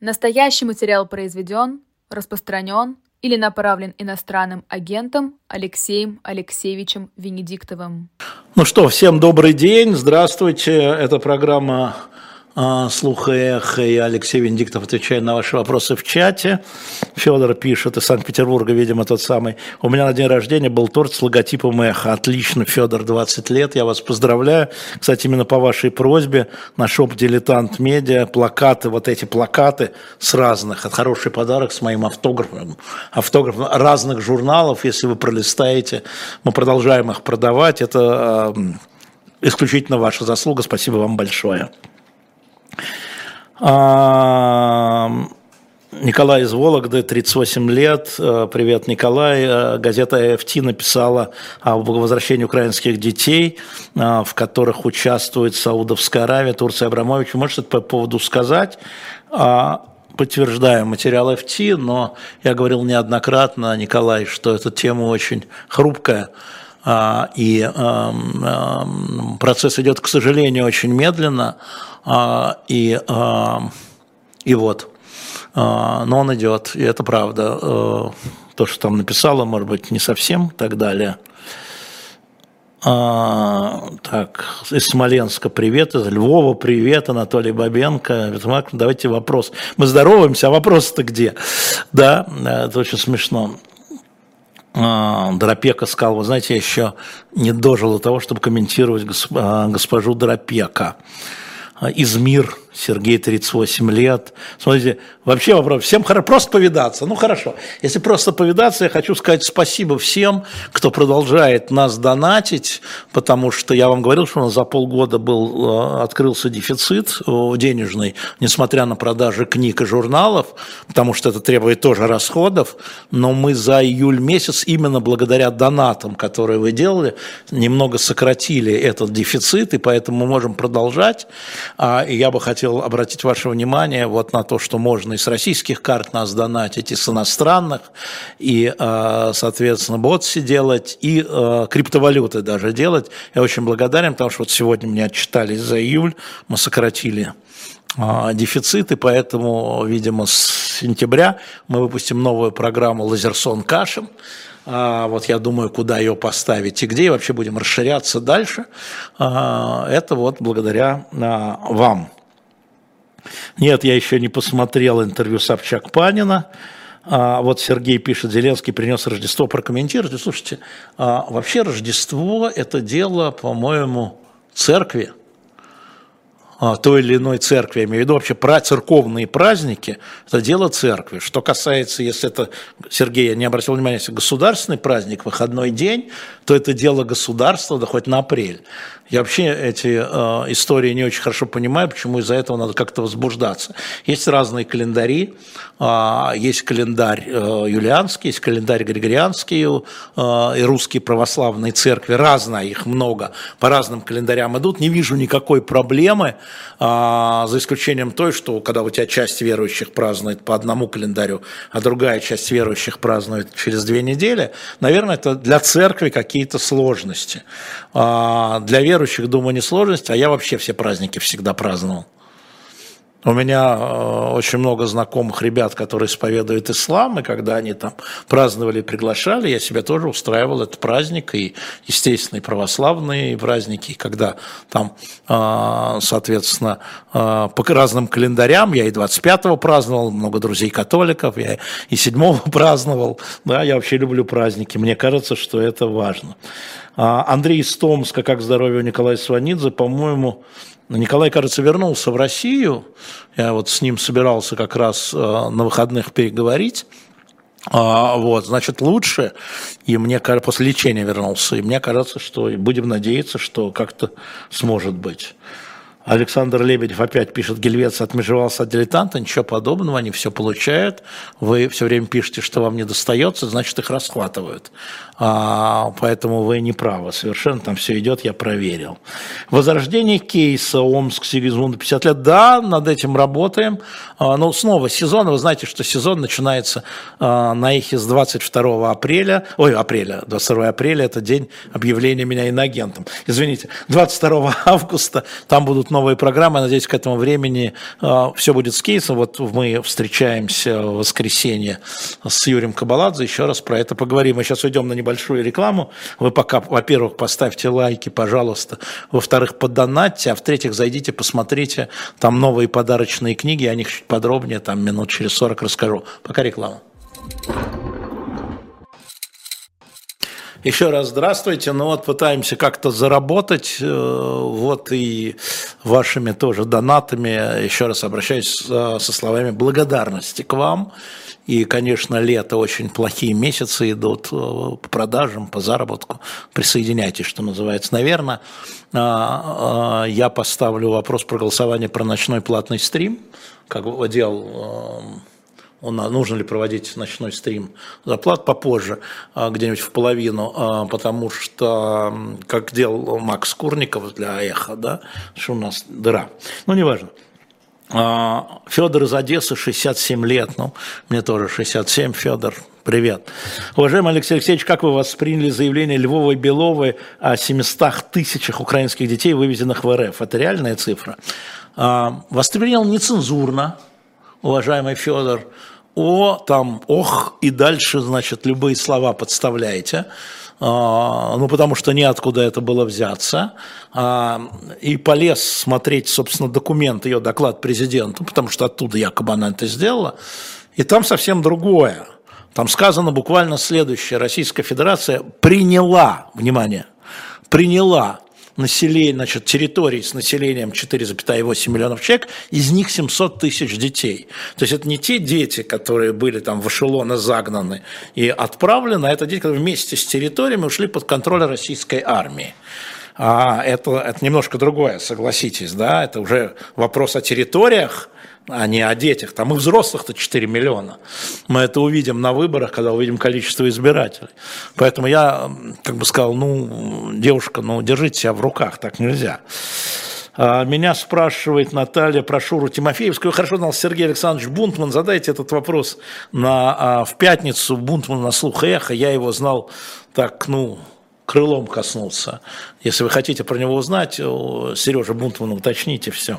Настоящий материал произведен, распространен или направлен иностранным агентом Алексеем Алексеевичем Венедиктовым. Ну что, всем добрый день, здравствуйте. Это программа Слух и эхо, и Алексей Венедиктов отвечает на ваши вопросы в чате. Федор пишет из Санкт-Петербурга, видимо, тот самый. У меня на день рождения был торт с логотипом эхо. Отлично, Федор, 20 лет, я вас поздравляю. Кстати, именно по вашей просьбе на шоп «Дилетант Медиа» плакаты, вот эти плакаты с разных, это хороший подарок с моим автографом, автографом разных журналов, если вы пролистаете, мы продолжаем их продавать, это исключительно ваша заслуга, спасибо вам большое. Николай из Вологды, 38 лет. Э, привет, Николай. Э, газета «АФТ» написала о возвращении украинских детей, э, в которых участвует Саудовская Аравия, Турция, Абрамович. Можете по поводу сказать? А, подтверждаю материал АФТ, но я говорил неоднократно, Николай, что эта тема очень хрупкая а, и эм, эм, процесс идет, к сожалению, очень медленно, а, и, эм, и вот, а, но он идет, и это правда. Э, то, что там написала, может быть, не совсем и так далее. А, так, из Смоленска привет, из Львова привет, Анатолий Бабенко. Давайте вопрос. Мы здороваемся, а вопрос-то где? Да, это очень смешно. А, Дропека сказал, вы знаете, я еще не дожил до того, чтобы комментировать а, госпожу Дропека. А, Измир Сергей 38 лет. Смотрите, вообще вопрос, всем хорошо, просто повидаться. Ну хорошо, если просто повидаться, я хочу сказать спасибо всем, кто продолжает нас донатить, потому что я вам говорил, что у нас за полгода был, э, открылся дефицит э, денежный, несмотря на продажи книг и журналов, потому что это требует тоже расходов, но мы за июль месяц именно благодаря донатам, которые вы делали, немного сократили этот дефицит, и поэтому мы можем продолжать. А, и я бы хотел обратить ваше внимание вот на то, что можно и с российских карт нас донатить, и с иностранных, и, э, соответственно, ботси делать, и э, криптовалюты даже делать. Я очень благодарен, потому что вот сегодня мне отчитались за июль, мы сократили дефициты, поэтому, видимо, с сентября мы выпустим новую программу «Лазерсон Кашин», вот я думаю, куда ее поставить и где, и вообще будем расширяться дальше. Это вот благодаря вам. Нет, я еще не посмотрел интервью Собчак Панина. А, вот Сергей пишет, Зеленский принес Рождество, прокомментируйте. Слушайте, а, вообще Рождество – это дело, по-моему, церкви, а, той или иной церкви, я имею в виду вообще про церковные праздники, это дело церкви. Что касается, если это, Сергей, я не обратил внимания, если государственный праздник, выходной день, то это дело государства, да хоть на апрель. Я вообще эти э, истории не очень хорошо понимаю, почему из-за этого надо как-то возбуждаться. Есть разные календари, э, есть календарь э, юлианский, есть календарь григорианский э, и русские православные церкви, разные, их много, по разным календарям идут. Не вижу никакой проблемы, э, за исключением той, что когда у тебя часть верующих празднует по одному календарю, а другая часть верующих празднует через две недели, наверное, это для церкви какие-то сложности. Э, для верующих, думаю, не сложность, а я вообще все праздники всегда праздновал. У меня э, очень много знакомых ребят, которые исповедуют ислам, и когда они там праздновали, приглашали, я себе тоже устраивал этот праздник, и, естественно, и православные праздники, когда там, э, соответственно, э, по разным календарям, я и 25-го праздновал, много друзей католиков, я и 7-го праздновал, да, я вообще люблю праздники, мне кажется, что это важно. А, Андрей из Томска, как здоровье у Николая Сванидзе, по-моему, Николай, кажется, вернулся в Россию. Я вот с ним собирался как раз э, на выходных переговорить. А, вот, значит, лучше, и мне кажется, после лечения вернулся, и мне кажется, что будем надеяться, что как-то сможет быть. Александр Лебедев опять пишет, Гельвец отмежевался от дилетанта, ничего подобного, они все получают. Вы все время пишете, что вам не достается, значит, их расхватывают. А, поэтому вы не правы, совершенно там все идет, я проверил. Возрождение кейса Омск Сигизмунда 50 лет, да, над этим работаем. А, но снова сезон, вы знаете, что сезон начинается а, на эхе с 22 апреля, ой, апреля, 22 апреля, это день объявления меня иноагентом. Извините, 22 августа там будут новые программы. Надеюсь, к этому времени все будет с кейсом. Вот мы встречаемся в воскресенье с Юрием Кабаладзе. Еще раз про это поговорим. Мы сейчас уйдем на небольшую рекламу. Вы пока, во-первых, поставьте лайки, пожалуйста. Во-вторых, подонатьте. А в-третьих, зайдите, посмотрите. Там новые подарочные книги. О них чуть подробнее, там минут через 40 расскажу. Пока реклама. Еще раз здравствуйте. Ну вот пытаемся как-то заработать, э, вот и вашими тоже донатами. Еще раз обращаюсь со словами благодарности к вам. И, конечно, лето очень плохие месяцы идут э, по продажам, по заработку. Присоединяйтесь, что называется. Наверное, а, а, я поставлю вопрос про голосование про ночной платный стрим, как делал э, он, нужно ли проводить ночной стрим зарплат попозже, где-нибудь в половину, потому что, как делал Макс Курников для «Эхо», да, что у нас дыра. Ну, неважно. А, Федор из Одессы, 67 лет, ну, мне тоже 67, Федор, привет. Уважаемый Алексей Алексеевич, как вы восприняли заявление Львова и Беловой о 700 тысячах украинских детей, вывезенных в РФ? Это реальная цифра? Воспринял нецензурно, уважаемый Федор, о, там, ох, и дальше, значит, любые слова подставляете, а, ну, потому что неоткуда это было взяться, а, и полез смотреть, собственно, документ, ее доклад президенту, потому что оттуда якобы она это сделала, и там совсем другое. Там сказано буквально следующее. Российская Федерация приняла, внимание, приняла населения, значит, территорий с населением 4,8 миллионов человек, из них 700 тысяч детей. То есть это не те дети, которые были там в эшелоны загнаны и отправлены, а это дети, которые вместе с территориями ушли под контроль российской армии. А это, это немножко другое, согласитесь, да, это уже вопрос о территориях, а не о детях. Там и взрослых-то 4 миллиона. Мы это увидим на выборах, когда увидим количество избирателей. Поэтому я как бы сказал, ну, девушка, ну, держите себя в руках, так нельзя. А, меня спрашивает Наталья про Шуру Тимофеевскую. Хорошо знал Сергей Александрович Бунтман. Задайте этот вопрос на, а, в пятницу. Бунтман на слух эхо. Я его знал так, ну, крылом коснулся. Если вы хотите про него узнать, Сережа Бунтман, уточните все.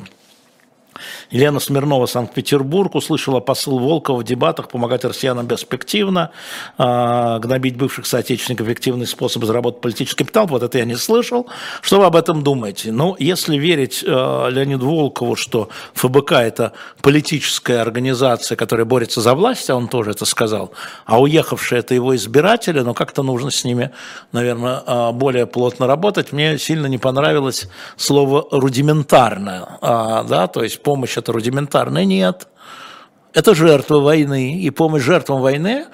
Елена Смирнова, Санкт-Петербург, услышала посыл Волкова в дебатах помогать россиянам перспективно, э, гнобить бывших соотечественников эффективный способ заработать политический капитал. Вот это я не слышал. Что вы об этом думаете? Ну, если верить э, Леониду Волкову, что ФБК – это политическая организация, которая борется за власть, а он тоже это сказал, а уехавшие – это его избиратели, но как-то нужно с ними, наверное, э, более плотно работать. Мне сильно не понравилось слово «рудиментарное», э, да, то есть помощь это рудиментарная, нет. Это жертвы войны, и помощь жертвам войны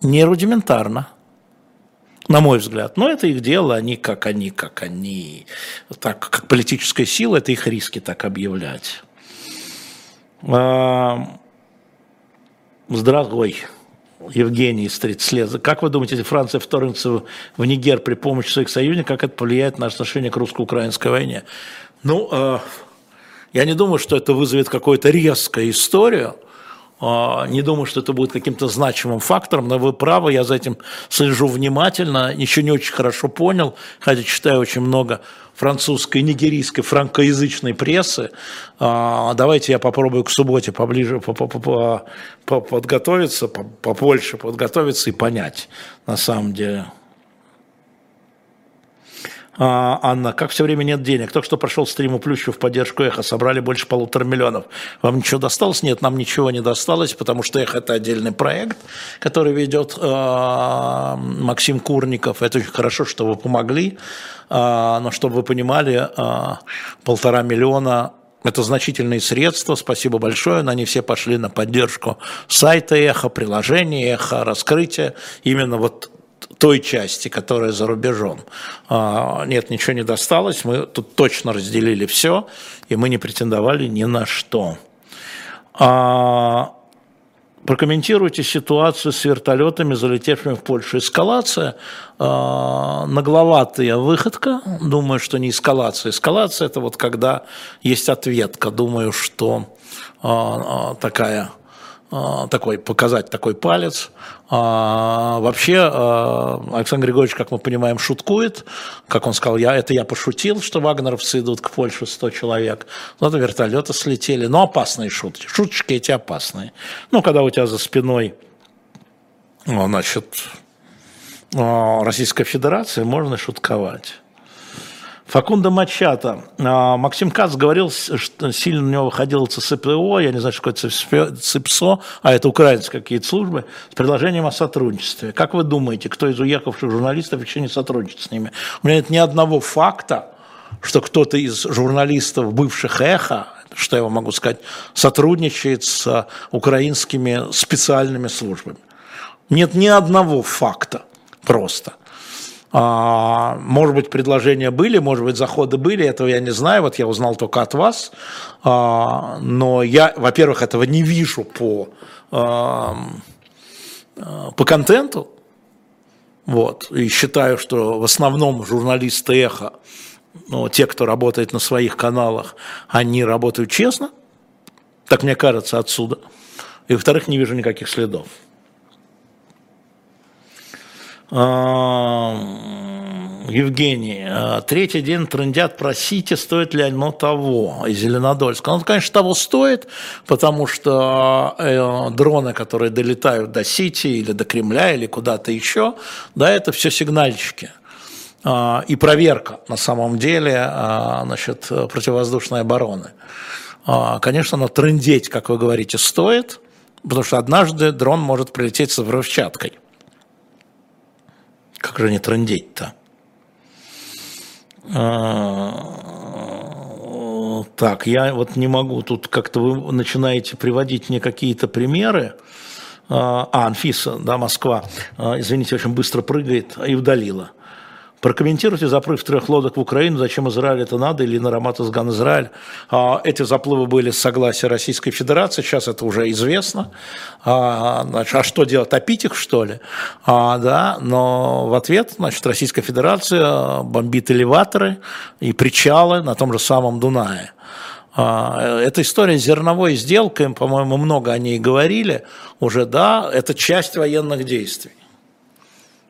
не рудиментарна, на мой взгляд. Но это их дело, они как они, как они. Так, как политическая сила, это их риски так объявлять. А, здравствуй. Евгений из 30 лет. Как вы думаете, если Франция вторгнется в Нигер при помощи своих союзников, как это повлияет на отношение к русско-украинской войне? Ну, а, я не думаю, что это вызовет какую-то резкую историю, а, не думаю, что это будет каким-то значимым фактором, но вы правы, я за этим слежу внимательно, еще не очень хорошо понял, хотя читаю очень много французской, нигерийской, франкоязычной прессы. А, давайте я попробую к субботе поближе подготовиться, побольше подготовиться и понять на самом деле. А, Анна, как все время нет денег? Только что прошел стрим у Плющу в поддержку Эхо, собрали больше полутора миллионов. Вам ничего досталось? Нет, нам ничего не досталось, потому что Эхо – это отдельный проект, который ведет э, Максим Курников. Это очень хорошо, что вы помогли, э, но чтобы вы понимали, э, полтора миллиона это значительные средства, спасибо большое, но они все пошли на поддержку сайта Эхо, приложения Эхо, раскрытие именно вот той части, которая за рубежом. А, нет, ничего не досталось, мы тут точно разделили все, и мы не претендовали ни на что. А, прокомментируйте ситуацию с вертолетами, залетевшими в Польшу. Эскалация, э, нагловатая выходка, думаю, что не эскалация. Эскалация – это вот когда есть ответка, думаю, что э, такая такой, показать такой палец. А, вообще, а, Александр Григорьевич, как мы понимаем, шуткует. Как он сказал, я, это я пошутил, что вагнеровцы идут к Польше 100 человек. Вот вертолеты слетели. Но опасные шутки. Шуточки эти опасные. Ну, когда у тебя за спиной, значит, Российская Федерация, можно шутковать. Факунда Мачата. А, Максим Кац говорил, что сильно у него выходило ЦСПО, я не знаю, что такое ЦИПСО, а это украинские какие-то службы, с предложением о сотрудничестве. Как вы думаете, кто из уехавших журналистов еще не сотрудничает с ними? У меня нет ни одного факта, что кто-то из журналистов бывших «Эхо», что я вам могу сказать, сотрудничает с украинскими специальными службами. Нет ни одного факта просто. А, может быть, предложения были, может быть, заходы были, этого я не знаю, вот я узнал только от вас. А, но я, во-первых, этого не вижу по, а, по контенту. Вот, и считаю, что в основном журналисты «Эхо», ну, те, кто работает на своих каналах, они работают честно, так мне кажется, отсюда. И, во-вторых, не вижу никаких следов. Евгений, а, третий день трендят про Сити, стоит ли оно того, из Зеленодольска. Ну, конечно, того стоит, потому что э, дроны, которые долетают до Сити или до Кремля или куда-то еще, да, это все сигнальщики. А, и проверка, на самом деле, а, значит, противовоздушной обороны. Конечно, но трендеть, как вы говорите, стоит, потому что однажды дрон может прилететь с взрывчаткой. Как же не трындеть-то? А, так, я вот не могу, тут как-то вы начинаете приводить мне какие-то примеры. А, а Анфиса, да, Москва, а, извините, очень быстро прыгает и удалила. Прокомментируйте заплыв трех лодок в Украину, зачем Израиль это надо, или на Рамат-Изган Израиль. А, эти заплывы были с согласия Российской Федерации, сейчас это уже известно. А, значит, а что делать, топить их, что ли? А, да, но в ответ, значит, Российская Федерация бомбит элеваторы и причалы на том же самом Дунае. А, эта история с зерновой сделкой, по-моему, много о ней говорили уже, да, это часть военных действий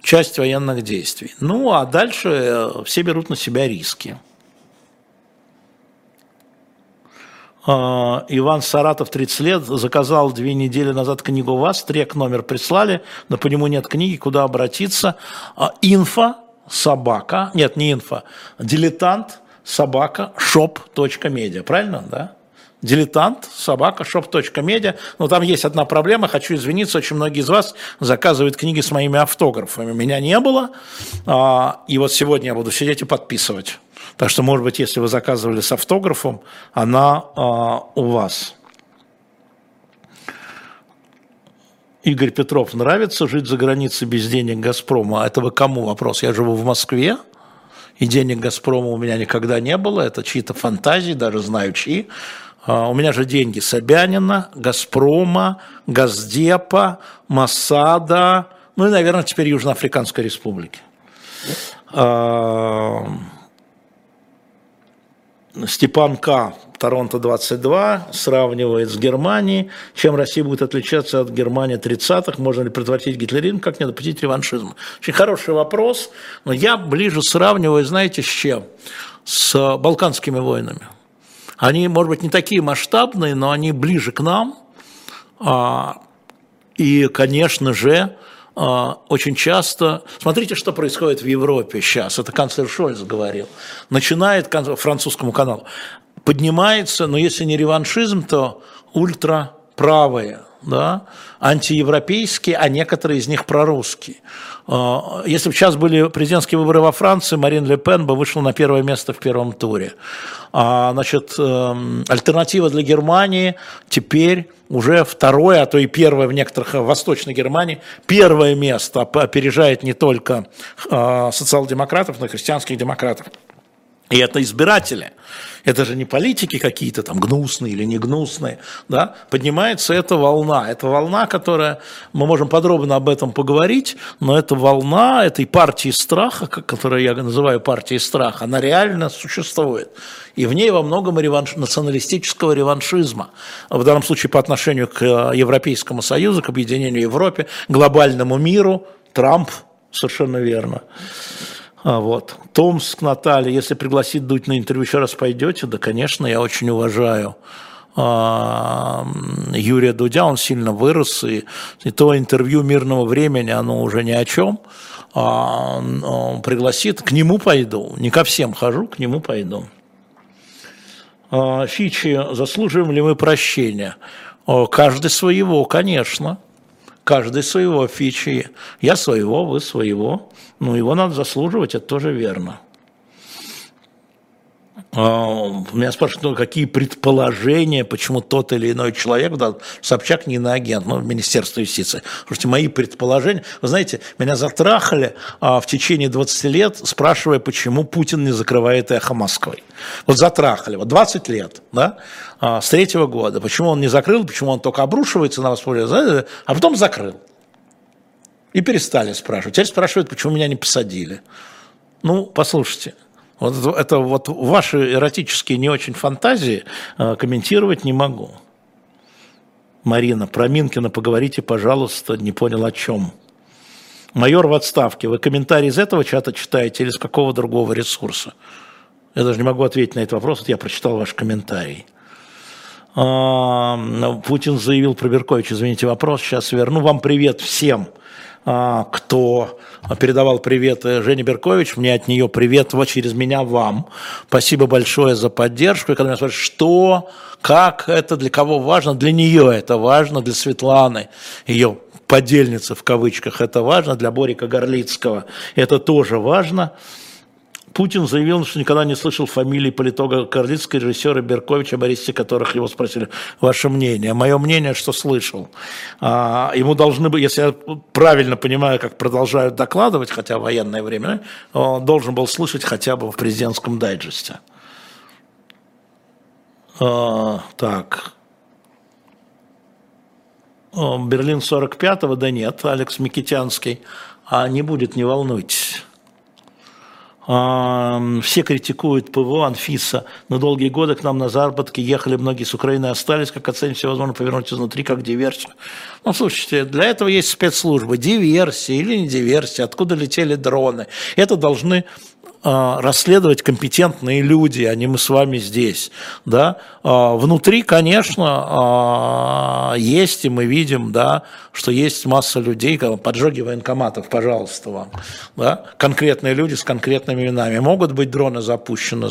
часть военных действий. Ну, а дальше э, все берут на себя риски. А, Иван Саратов, 30 лет, заказал две недели назад книгу вас, трек номер прислали, но по нему нет книги, куда обратиться. А, инфо, собака, нет, не инфо, дилетант, собака, shop.media, правильно, да? Дилетант, собака, shop.media. Но там есть одна проблема, хочу извиниться, очень многие из вас заказывают книги с моими автографами. Меня не было, а, и вот сегодня я буду сидеть и подписывать. Так что, может быть, если вы заказывали с автографом, она а, у вас. Игорь Петров, нравится жить за границей без денег «Газпрома»? Это вы кому вопрос? Я живу в Москве, и денег «Газпрома» у меня никогда не было. Это чьи-то фантазии, даже знаю чьи. А, у меня же деньги Собянина, Газпрома, Газдепа, Масада, ну и, наверное, теперь Южноафриканской Республики. А, Степан К. Торонто 22 сравнивает с Германией. Чем Россия будет отличаться от Германии 30-х? Можно ли предотвратить гитлеризм? Как не допустить реваншизм? Очень хороший вопрос, но я ближе сравниваю, знаете, с чем? С Балканскими войнами. Они, может быть, не такие масштабные, но они ближе к нам. А, и, конечно же, а, очень часто, смотрите, что происходит в Европе сейчас, это канцлер Шольц говорил, начинает французскому каналу, поднимается, но если не реваншизм, то ультраправые, да, антиевропейские, а некоторые из них прорусские. А, если бы сейчас были президентские выборы во Франции, Марин Ле Пен бы вышла на первое место в первом туре. А, значит, эм, альтернатива для Германии теперь уже второе, а то и первое в некоторых в Восточной Германии, первое место опережает не только а, социал-демократов, но и христианских демократов. И это избиратели. Это же не политики какие-то там гнусные или не гнусные. Да? Поднимается эта волна. Это волна, которая, мы можем подробно об этом поговорить, но эта волна этой партии страха, которую я называю партией страха, она реально существует. И в ней во многом реванш, националистического реваншизма. В данном случае по отношению к э, Европейскому Союзу, к объединению Европе, глобальному миру. Трамп, совершенно верно. А вот. Томск, Наталья, если пригласит Дудь на интервью, еще раз пойдете? Да, конечно, я очень уважаю а, Юрия Дудя, он сильно вырос, и, и то интервью мирного времени, оно уже ни о чем. А, он пригласит, к нему пойду, не ко всем хожу, к нему пойду. Фичи, заслуживаем ли мы прощения? Каждый своего, конечно. Каждый своего фичи. Я своего, вы своего. Ну, его надо заслуживать, это тоже верно. А, меня спрашивают, ну, какие предположения, почему тот или иной человек, да, Собчак не на агент, ну, Министерство юстиции. Слушайте, мои предположения, вы знаете, меня затрахали а, в течение 20 лет, спрашивая, почему Путин не закрывает эхо Москвы. Вот затрахали, вот 20 лет, да, а, с третьего года. Почему он не закрыл, почему он только обрушивается на вас, а потом закрыл. И перестали спрашивать. Теперь спрашивают, почему меня не посадили. Ну, послушайте, вот это, вот ваши эротические не очень фантазии э, комментировать не могу. Марина, про Минкина поговорите, пожалуйста, не понял о чем. Майор в отставке. Вы комментарий из этого чата читаете или с какого другого ресурса? Я даже не могу ответить на этот вопрос, вот я прочитал ваш комментарий. А, Путин заявил про Беркович, извините, вопрос, сейчас верну. Вам привет всем. А, кто передавал привет э, Жене Беркович, мне от нее привет через меня вам. Спасибо большое за поддержку. И когда меня спрашивают, что, как это, для кого важно, для нее это важно, для Светланы, ее подельницы в кавычках, это важно, для Борика Горлицкого это тоже важно. Путин заявил, что никогда не слышал фамилии политолога Карлицкого, режиссера Берковича, Борисе, которых его спросили, ваше мнение. Мое мнение, что слышал. А, ему должны быть, если я правильно понимаю, как продолжают докладывать, хотя военное время, он должен был слышать хотя бы в президентском дайджесте. А, так. Берлин 45-го, да нет, Алекс Микитянский. А не будет, не волнуйтесь. Все критикуют ПВО, Анфиса. На долгие годы к нам на заработки ехали многие с Украины, остались, как оценить все возможно повернуть изнутри, как диверсию. Ну, слушайте, для этого есть спецслужбы. Диверсия или не диверсия, откуда летели дроны. Это должны расследовать компетентные люди, а не мы с вами здесь. Да? А, внутри, конечно, а, есть, и мы видим, да, что есть масса людей, поджоги военкоматов, пожалуйста, вам. Да? Конкретные люди с конкретными именами. Могут быть дроны запущены,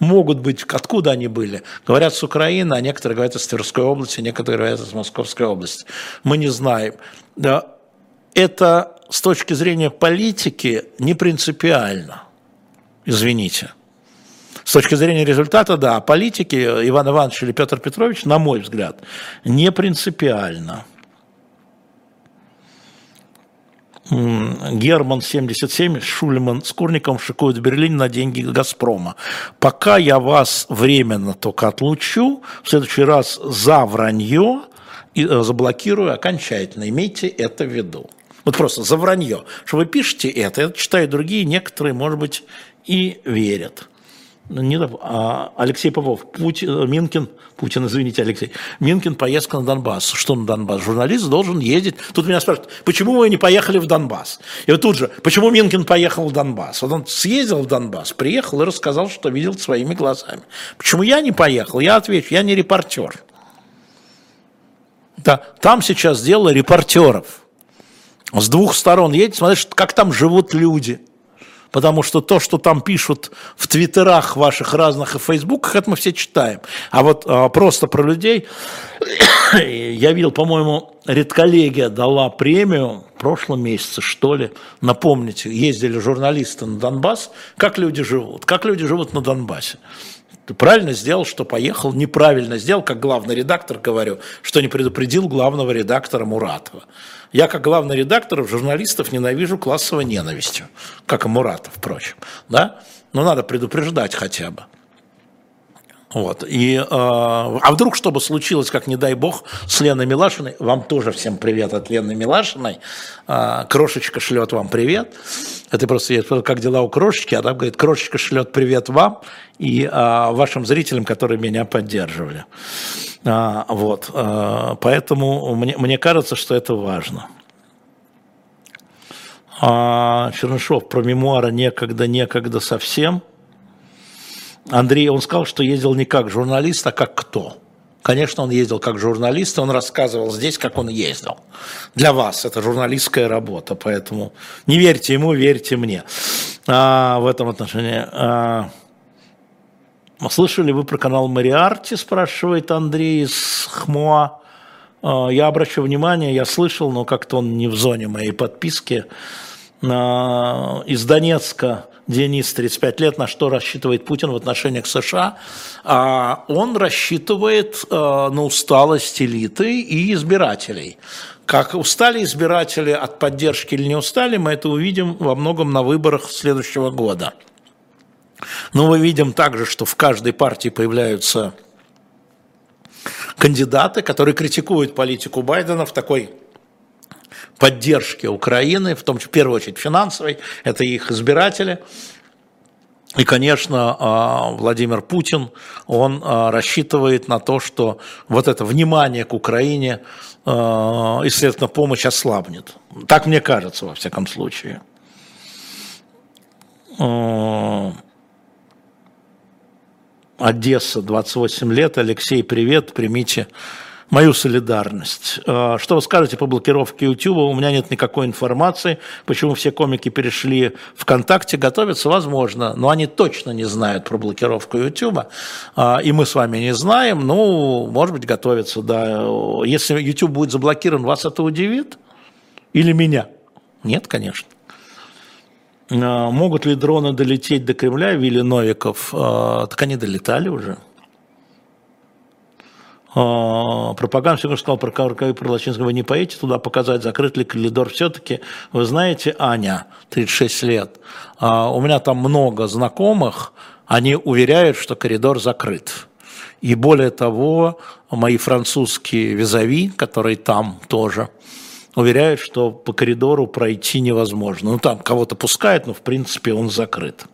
могут быть, откуда они были. Говорят с Украины, а некоторые говорят из Тверской области, некоторые говорят из Московской области. Мы не знаем. Да? Это с точки зрения политики не принципиально извините. С точки зрения результата, да, политики Иван Иванович или Петр Петрович, на мой взгляд, не принципиально. Герман 77, Шульман с Курником шикуют в Берлине на деньги Газпрома. Пока я вас временно только отлучу, в следующий раз за вранье и э, заблокирую окончательно. Имейте это в виду. Вот просто за вранье. Что вы пишете это, это читают другие, некоторые, может быть, и верят. Не, а Алексей Попов, Путин, Минкин, Путин, извините, Алексей, Минкин поездка на Донбасс. Что на Донбасс? Журналист должен ездить. Тут меня спрашивают, почему вы не поехали в Донбасс? И вот тут же, почему Минкин поехал в Донбасс? Вот он съездил в Донбасс, приехал и рассказал, что видел своими глазами. Почему я не поехал? Я отвечу, я не репортер. Да, там сейчас дело репортеров. С двух сторон едете, смотришь, как там живут люди – потому что то, что там пишут в твиттерах ваших разных и фейсбуках, это мы все читаем. А вот а, просто про людей, я видел, по-моему, редколлегия дала премию в прошлом месяце, что ли, напомните, ездили журналисты на Донбасс, как люди живут, как люди живут на Донбассе. Ты правильно сделал, что поехал, неправильно сделал, как главный редактор говорю, что не предупредил главного редактора Муратова. Я, как главный редактор, журналистов ненавижу классовой ненавистью, как и Муратов, впрочем. Да? Но надо предупреждать хотя бы. Вот. И, э, а вдруг что бы случилось, как не дай бог, с Леной Милашиной, вам тоже всем привет от Лены Милашиной, э, Крошечка шлет вам привет, это просто как дела у Крошечки, а там говорит, Крошечка шлет привет вам и э, вашим зрителям, которые меня поддерживали. Э, вот. Э, поэтому мне, мне кажется, что это важно. А, Чернышов про мемуары некогда, некогда совсем – Андрей, он сказал, что ездил не как журналист, а как кто? Конечно, он ездил как журналист, он рассказывал здесь, как он ездил. Для вас это журналистская работа, поэтому не верьте ему, верьте мне а, в этом отношении. А, слышали вы про канал Мариарти, спрашивает Андрей из Хмуа. А, я обращу внимание, я слышал, но как-то он не в зоне моей подписки. А, из Донецка Денис, 35 лет, на что рассчитывает Путин в отношениях США, а он рассчитывает э, на усталость элиты и избирателей. Как устали избиратели от поддержки или не устали, мы это увидим во многом на выборах следующего года. Но мы видим также, что в каждой партии появляются кандидаты, которые критикуют политику Байдена в такой поддержки Украины, в том числе, в первую очередь, финансовой, это их избиратели. И, конечно, а, Владимир Путин, он а, рассчитывает на то, что вот это внимание к Украине а, и, следовательно, помощь ослабнет. Так мне кажется, во всяком случае. Одесса, 28 лет. Алексей, привет, примите мою солидарность. А, что вы скажете по блокировке YouTube? У меня нет никакой информации, почему все комики перешли ВКонтакте, готовятся, возможно, но они точно не знают про блокировку YouTube, а, и мы с вами не знаем, ну, может быть, готовятся, да. Если YouTube будет заблокирован, вас это удивит? Или меня? Нет, конечно. А, могут ли дроны долететь до Кремля, Вилли Новиков? Так они долетали уже. А, пропаганда, все, сказал про Каврка и про Лачинского, вы не поедете туда показать, закрыт ли коридор все-таки. Вы знаете, Аня, 36 лет, а, у меня там много знакомых, они уверяют, что коридор закрыт. И более того, мои французские визави, которые там тоже, уверяют, что по коридору пройти невозможно. Ну, там кого-то пускают, но в принципе он закрыт.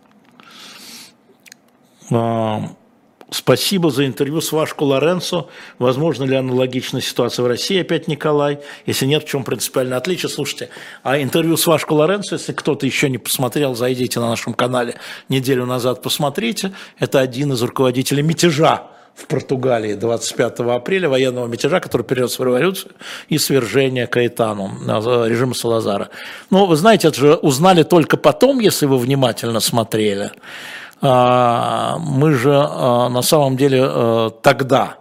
А, Спасибо за интервью с Вашку Лоренцо. Возможно ли аналогичная ситуация в России? Опять Николай. Если нет, в чем принципиальное отличие? Слушайте, а интервью с Вашку Лоренцо, если кто-то еще не посмотрел, зайдите на нашем канале неделю назад, посмотрите. Это один из руководителей мятежа в Португалии 25 апреля, военного мятежа, который перенес в революцию и свержение Каэтану, режима Салазара. Ну, вы знаете, это же узнали только потом, если вы внимательно смотрели. А, мы же а, на самом деле а, тогда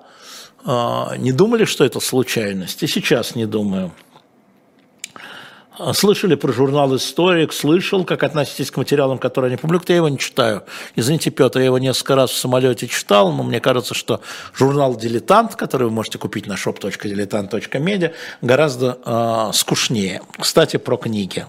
не думали, что это случайность, и сейчас не думаю. Слышали про журнал «Историк», слышал, как относитесь к материалам, которые они публикуют, я его не читаю. Извините, Петр, я его несколько раз в самолете читал, но мне кажется, что журнал «Дилетант», который вы можете купить на shop.diletant.media, гораздо э, скучнее. Кстати, про книги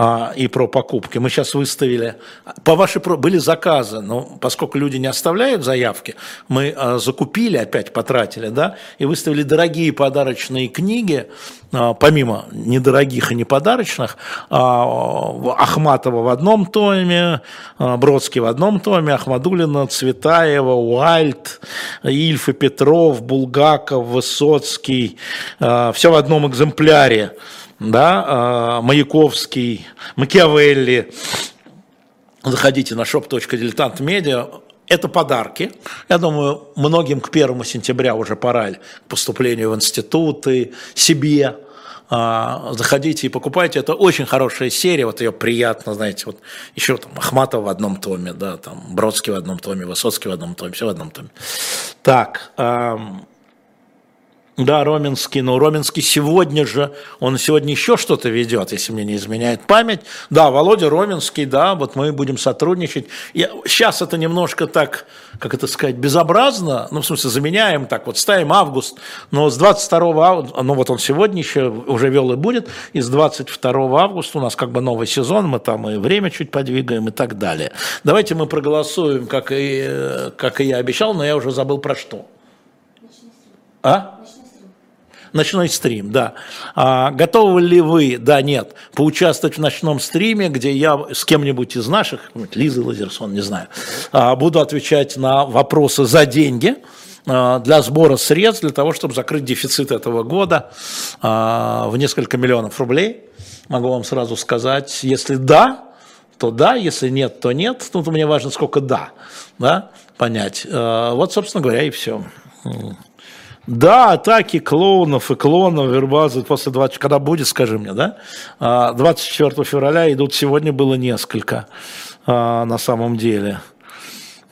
а, и про покупки. Мы сейчас выставили, по вашей были заказы, но поскольку люди не оставляют заявки, мы а, закупили, опять потратили, да, и выставили дорогие подарочные книги, а, помимо недорогих и неподарочных, а, Ахматова в одном томе, а, Бродский в одном томе, Ахмадулина, Цветаева, Уальт, Ильф и Петров, Булгаков, Высоцкий, все в одном экземпляре да, а, Маяковский, Макиавелли. Заходите на shop.diletant.media, это подарки. Я думаю, многим к первому сентября уже пора к поступлению в институты, себе. А, заходите и покупайте. Это очень хорошая серия, вот ее приятно, знаете, вот еще там Ахматов в одном томе, да, там Бродский в одном томе, Высоцкий в одном томе, все в одном томе. Так, Да, Роменский. Но Роменский сегодня же, он сегодня еще что-то ведет, если мне не изменяет память. Да, Володя Роменский, да, вот мы будем сотрудничать. Я, сейчас это немножко так, как это сказать, безобразно, ну, в смысле, заменяем так, вот ставим август, но с 22 августа, ну, вот он сегодня еще уже вел и будет, и с 22 августа у нас как бы новый сезон, мы там и время чуть подвигаем и так далее. Давайте мы проголосуем, как и, как и я обещал, но я уже забыл про что. А? Ночной стрим, да. А, готовы ли вы, да, нет, поучаствовать в ночном стриме, где я с кем-нибудь из наших, Лиза Лазерсон, не знаю, а, буду отвечать на вопросы за деньги а, для сбора средств, для того, чтобы закрыть дефицит этого года а, в несколько миллионов рублей. Могу вам сразу сказать, если да, то да, если нет, то нет. Тут мне важно, сколько да, да, понять. А, вот, собственно говоря, и все. Да, атаки клоунов и клонов Вербазы после 20... Когда будет, скажи мне, да? 24 а, февраля идут, сегодня было несколько а, на самом деле.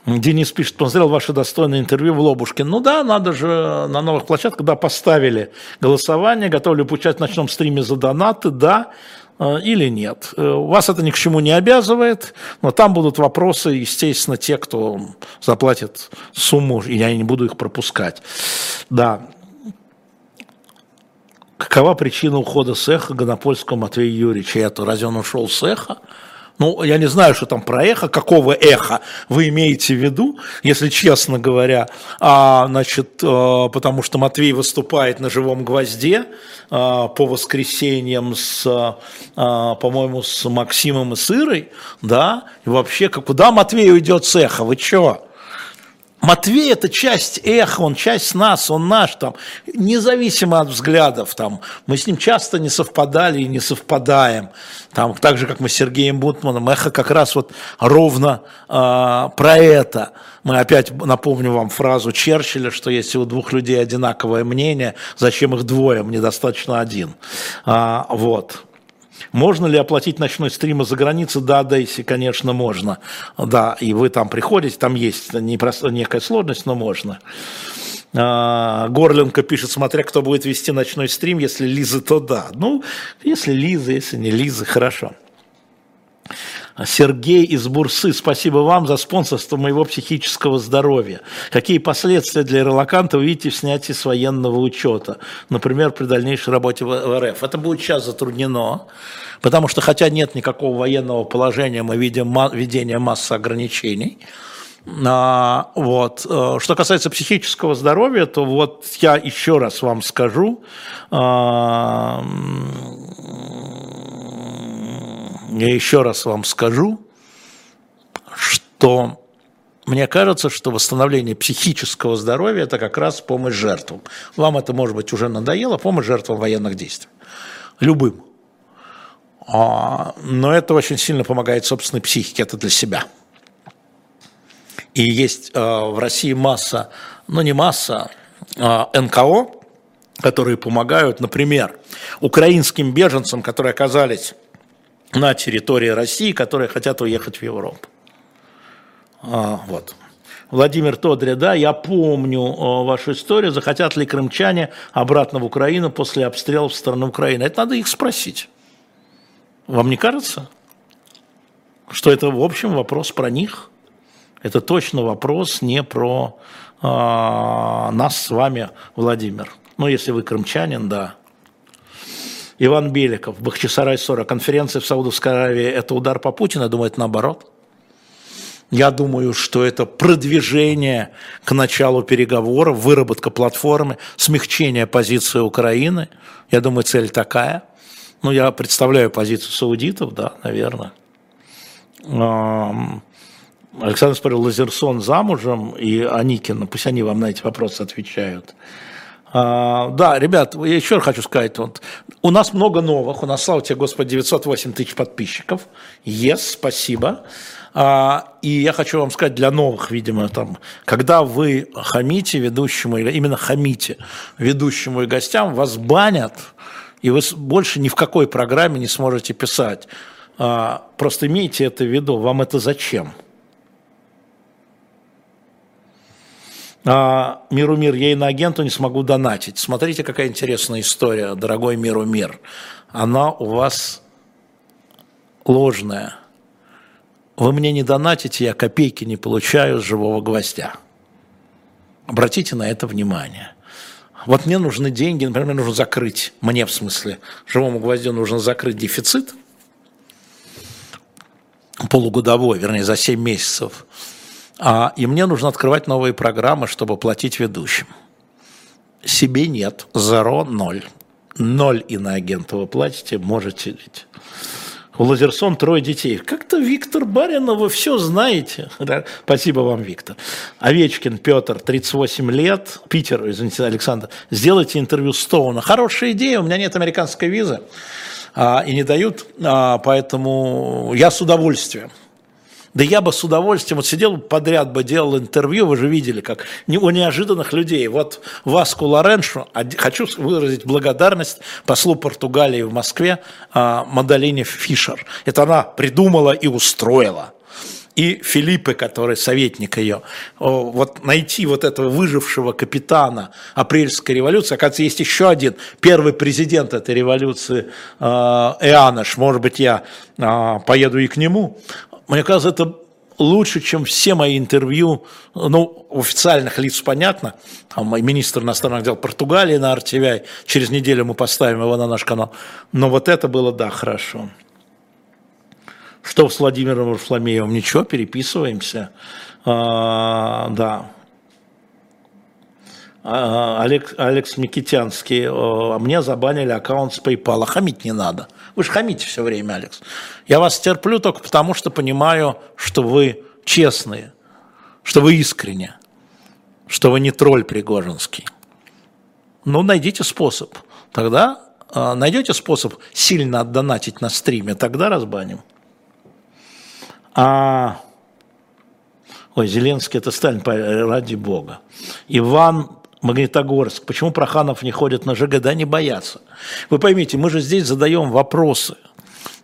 Денис пишет, посмотрел ваше достойное интервью в Лобушке. Ну да, надо же на новых площадках, когда поставили голосование, готовы ли в ночном стриме за донаты, да. Э, или нет. Э, вас это ни к чему не обязывает, но там будут вопросы, естественно, те, кто заплатит сумму, и я не буду их пропускать. Да. Какова причина ухода с эхо Гонопольского Матвея Юрьевича? Это разве он ушел с эхо? Ну, я не знаю, что там про эхо, какого эха вы имеете в виду, если честно говоря. А, значит, э, потому что Матвей выступает на живом гвозде э, по воскресеньям с, э, по-моему, с Максимом и Сырой, да, и вообще, куда Матвей уйдет с эха, вы чё? Матвей – это часть эхо, он часть нас, он наш, там, независимо от взглядов. Там, мы с ним часто не совпадали и не совпадаем. Там, так же, как мы с Сергеем Бутманом. Эхо как раз вот ровно э, про это. Мы опять напомню вам фразу Черчилля, что если у двух людей одинаковое мнение, зачем их двое, мне достаточно один. А, вот. Можно ли оплатить ночной стрим из-за границы? Да, Дейси, конечно, можно. Да, и вы там приходите, там есть непрост... некая сложность, но можно. А, Горленко пишет, смотря кто будет вести ночной стрим, если Лиза, то да. Ну, если Лиза, если не Лиза, хорошо. Сергей из Бурсы, спасибо вам за спонсорство моего психического здоровья. Какие последствия для релаканта вы видите в снятии с военного учета, например, при дальнейшей работе в РФ? Это будет сейчас затруднено, потому что хотя нет никакого военного положения, мы видим введение массы ограничений. А, вот. Э, что касается психического здоровья, то вот я еще раз вам скажу, а, я еще раз вам скажу, что мне кажется, что восстановление психического здоровья – это как раз помощь жертвам. Вам это, может быть, уже надоело, помощь жертвам военных действий. Любым. А, но это очень сильно помогает собственной психике, это для себя. И есть э, в России масса, ну не масса, а НКО, которые помогают, например, украинским беженцам, которые оказались на территории России, которые хотят уехать в Европу. А, вот. Владимир Тодря, да, я помню о, вашу историю, захотят ли крымчане обратно в Украину после обстрелов в сторону Украины. Это надо их спросить. Вам не кажется, что это, в общем, вопрос про них? Это точно вопрос не про э, нас с вами, Владимир. Ну, если вы крымчанин, да. Иван Беликов, Бахчисарай 40. Конференция в Саудовской Аравии – это удар по Путину? Я наоборот. Я думаю, что это продвижение к началу переговоров, выработка платформы, смягчение позиции Украины. Я думаю, цель такая. Ну, я представляю позицию саудитов, да, наверное. Александр спорил, Лазерсон замужем и Аникина, пусть они вам на эти вопросы отвечают. А, да, ребят, я еще хочу сказать, вот, у нас много новых, у нас, слава тебе, Господи, 908 тысяч подписчиков. Yes, спасибо. А, и я хочу вам сказать, для новых, видимо, там, когда вы хамите ведущему, или именно хамите ведущему и гостям, вас банят, и вы больше ни в какой программе не сможете писать. А, просто имейте это в виду, вам это зачем? Миру мир, я иноагенту не смогу донатить. Смотрите, какая интересная история, дорогой миру мир. Она у вас ложная. Вы мне не донатите, я копейки не получаю с живого гвоздя. Обратите на это внимание. Вот мне нужны деньги, например, нужно закрыть, мне в смысле, живому гвоздю нужно закрыть дефицит полугодовой, вернее, за 7 месяцев – а, и мне нужно открывать новые программы, чтобы платить ведущим. Себе нет, зеро, ноль. Ноль иноагента вы платите, можете жить. У Лазерсон трое детей. Как-то Виктор Баринов, вы все знаете. Да? Спасибо вам, Виктор. Овечкин Петр, 38 лет. Питер, извините, Александр. Сделайте интервью Стоуна. Хорошая идея, у меня нет американской визы. А, и не дают, а, поэтому я с удовольствием. Да я бы с удовольствием вот сидел подряд бы делал интервью, вы же видели, как у неожиданных людей. Вот Васку Лореншу, хочу выразить благодарность послу Португалии в Москве а, Мадалине Фишер. Это она придумала и устроила. И Филиппе, который советник ее, вот найти вот этого выжившего капитана апрельской революции, оказывается, есть еще один, первый президент этой революции, а, Эаныш, может быть, я а, поеду и к нему, мне кажется, это лучше, чем все мои интервью, ну, официальных лиц понятно, там министр иностранных дел Португалии на RTVI, через неделю мы поставим его на наш канал, но вот это было, да, хорошо. Что с Владимиром Варфломеевым? Ничего, переписываемся, а, да. А, Олег, Алекс Микитянский, а мне забанили аккаунт с PayPal, а хамить не надо. Вы же хамите все время, Алекс. Я вас терплю только потому, что понимаю, что вы честные, что вы искренне, что вы не тролль Пригожинский. Ну, найдите способ. Тогда э, найдете способ сильно отдонатить на стриме, тогда разбаним. А... Ой, Зеленский это Сталин, ради бога. Иван Магнитогорск, почему Проханов не ходит на ЖГ, не боятся. Вы поймите, мы же здесь задаем вопросы.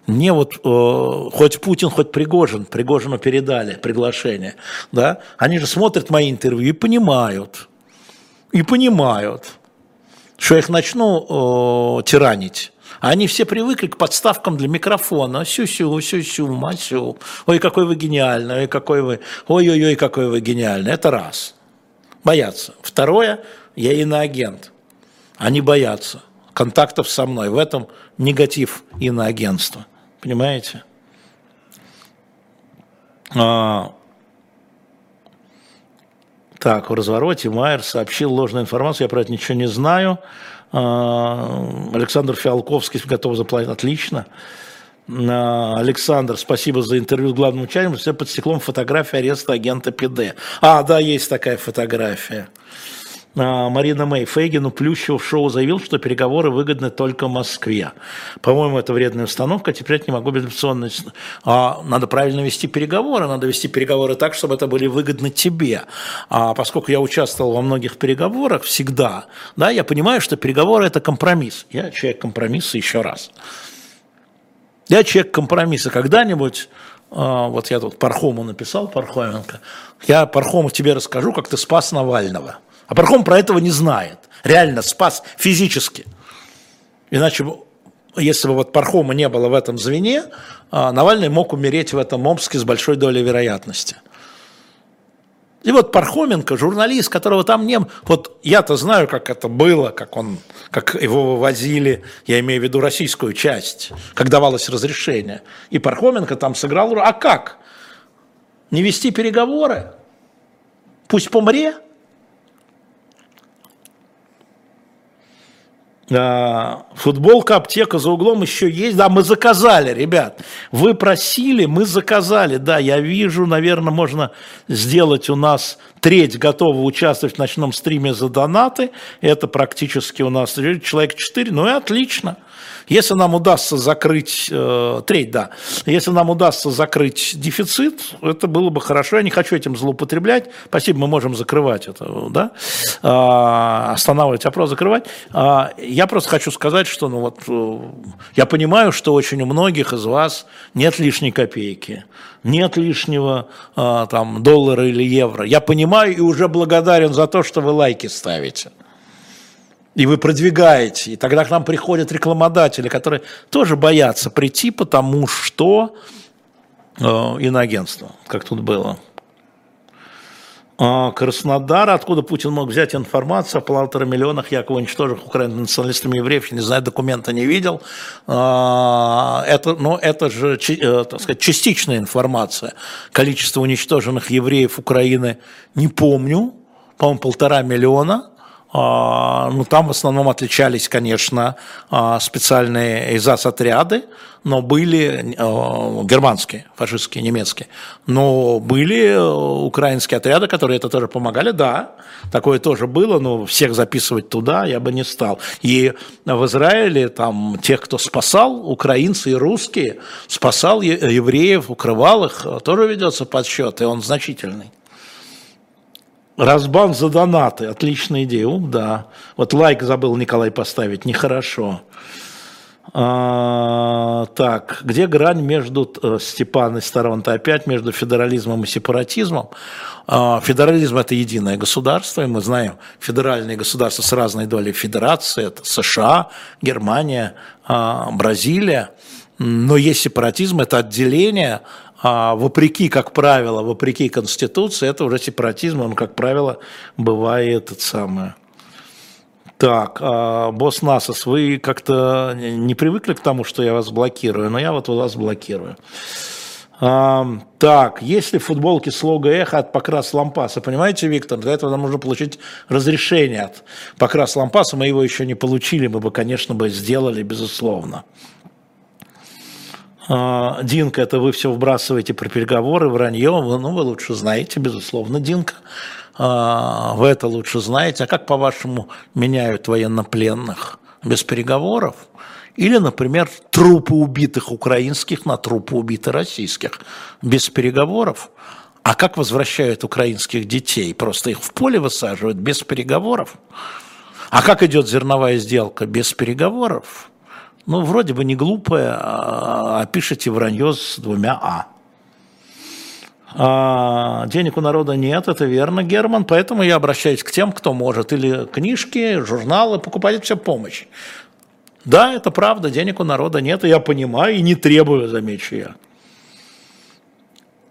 Не вот э, хоть Путин, хоть Пригожин, Пригожину передали приглашение, да, они же смотрят мои интервью и понимают, и понимают, что я их начну э, тиранить. Они все привыкли к подставкам для микрофона. Сю-сю, сю-сю, масю. Ой, какой вы гениальный, ой, какой вы, ой-ой-ой, какой вы гениальный. Это раз боятся. Второе, я иноагент. Они боятся контактов со мной. В этом негатив иноагентства. Понимаете? А, так, в развороте Майер сообщил ложную информацию, я про это ничего не знаю. А, Александр Фиалковский готов заплатить. Отлично. Александр, спасибо за интервью с главным участником. Все под стеклом фотография ареста агента ПД. А, да, есть такая фотография. А, Марина Мэй Фейгину Плющев шоу заявил, что переговоры выгодны только Москве. По-моему, это вредная установка, теперь не могу безопционно. А, надо правильно вести переговоры, надо вести переговоры так, чтобы это были выгодны тебе. А поскольку я участвовал во многих переговорах всегда, да, я понимаю, что переговоры – это компромисс. Я человек компромисса еще раз. Я человек компромисса. Когда-нибудь, а, вот я тут Пархому написал, Пархоменко, я Пархому тебе расскажу, как ты спас Навального. А Пархом про этого не знает. Реально спас физически. Иначе, если бы вот Пархома не было в этом звене, а, Навальный мог умереть в этом Омске с большой долей вероятности. И вот Пархоменко, журналист, которого там не... Вот я-то знаю, как это было, как, он, как его вывозили, я имею в виду российскую часть, как давалось разрешение. И Пархоменко там сыграл... А как? Не вести переговоры? Пусть помре? Футболка, аптека за углом еще есть. Да, мы заказали, ребят. Вы просили, мы заказали. Да, я вижу, наверное, можно сделать у нас треть готова участвовать в ночном стриме за донаты. Это практически у нас человек 4. Ну и отлично. Если нам удастся закрыть, э, треть, да, если нам удастся закрыть дефицит, это было бы хорошо. Я не хочу этим злоупотреблять. Спасибо, мы можем закрывать это, да, э, останавливать опрос, закрывать. Э, я просто хочу сказать, что, ну вот, э, я понимаю, что очень у многих из вас нет лишней копейки, нет лишнего э, там доллара или евро. Я понимаю и уже благодарен за то, что вы лайки ставите. И вы продвигаете. И тогда к нам приходят рекламодатели, которые тоже боятся прийти, потому что э, иноагентство, как тут было. А, Краснодар, откуда Путин мог взять информацию о полутора миллионах якобы уничтоженных украинскими националистами евреев, не знаю, документа не видел. А, это, ну, это же, э, так сказать, частичная информация. Количество уничтоженных евреев Украины не помню, по-моему, полтора миллиона. А, ну, там в основном отличались, конечно, а, специальные ИЗАС-отряды, но были а, германские, фашистские, немецкие. Но были украинские отряды, которые это тоже помогали, да, такое тоже было, но всех записывать туда я бы не стал. И в Израиле там тех, кто спасал, украинцы и русские, спасал евреев, укрывал их, тоже ведется подсчет, и он значительный. Разбан за донаты. Отличная идея. Ум, да. Вот лайк забыл Николай поставить. Нехорошо. А, так, где грань между э, Степан и Старон-то опять между федерализмом и сепаратизмом? А, федерализм это единое государство, и мы знаем федеральные государства с разной долей федерации, это США, Германия, а, Бразилия. Но есть сепаратизм, это отделение а вопреки, как правило, вопреки Конституции, это уже сепаратизм, он, как правило, бывает это самое. Так, а, босс Насос, вы как-то не привыкли к тому, что я вас блокирую, но я вот вас блокирую. А, так, есть ли футболки с лого эхо от Покрас Лампаса? Понимаете, Виктор, для этого нам нужно получить разрешение от Покрас Лампаса. Мы его еще не получили, мы бы, конечно, бы сделали, безусловно. А, Динка, это вы все вбрасываете про переговоры, вранье, ну, вы лучше знаете, безусловно, Динка, а, вы это лучше знаете. А как, по-вашему, меняют военнопленных? Без переговоров? Или, например, трупы убитых украинских на трупы убитых российских? Без переговоров? А как возвращают украинских детей? Просто их в поле высаживают без переговоров? А как идет зерновая сделка без переговоров? Ну, вроде бы не глупое, а, а пишете вранье с двумя «а». А, денег у народа нет, это верно, Герман, поэтому я обращаюсь к тем, кто может. Или книжки, журналы, покупать все помощь. Да, это правда, денег у народа нет, я понимаю, и не требую, замечу я.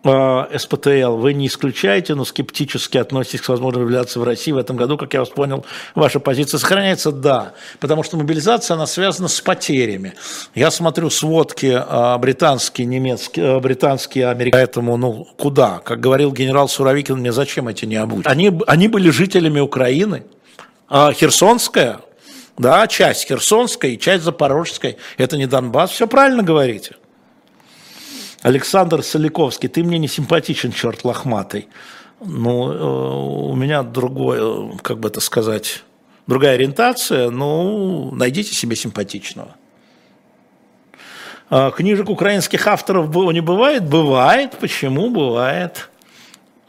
А, СПТЛ, вы не исключаете, но скептически относитесь к возможной мобилизации в России в этом году, как я вас понял, ваша позиция сохраняется? Да, потому что мобилизация, она связана с потерями. Я смотрю сводки а, британские, немецкие, а, британские, американские, поэтому, ну, куда? Как говорил генерал Суровикин, мне зачем эти не обучить? Они, они были жителями Украины, а Херсонская, да, часть Херсонская и часть Запорожская, это не Донбасс, все правильно говорите. Александр Соляковский, ты мне не симпатичен, черт лохматый. Ну, э, у меня другое, как бы это сказать, другая ориентация, ну, найдите себе симпатичного. А, книжек украинских авторов не бывает? Бывает. Почему? Бывает.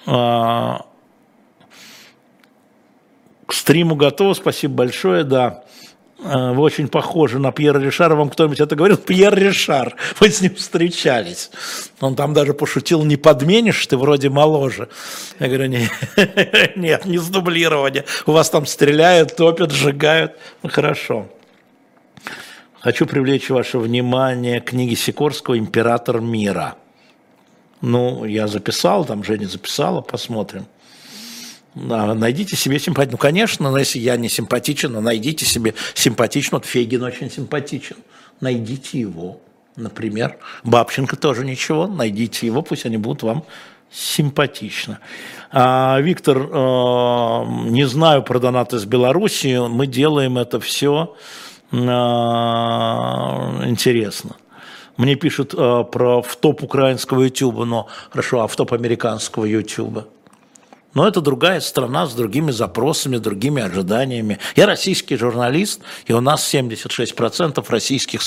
А, к стриму готово, спасибо большое, да. Э, вы очень похожи на Пьера Ришара. Вам кто-нибудь это говорил? Пьер Ришар. Вы с ним встречались. Он там даже пошутил, не подменишь, ты вроде моложе. Я говорю, нет, нет, не с дублирования. У вас там стреляют, топят, сжигают. Ну, хорошо. Хочу привлечь ваше внимание к книге Сикорского «Император мира». Ну, я записал, там Женя записала, посмотрим. Найдите себе симпатичного. Ну, конечно, но если я не симпатичен, но найдите себе симпатичного. Вот Фегин очень симпатичен. Найдите его. Например, Бабченко тоже ничего. Найдите его, пусть они будут вам симпатичны. А, Виктор, э, не знаю про донаты из Беларуси. Мы делаем это все э, интересно. Мне пишут э, про в топ украинского YouTube, но хорошо, а в топ американского YouTube? Но это другая страна с другими запросами, другими ожиданиями. Я российский журналист, и у нас 76% российских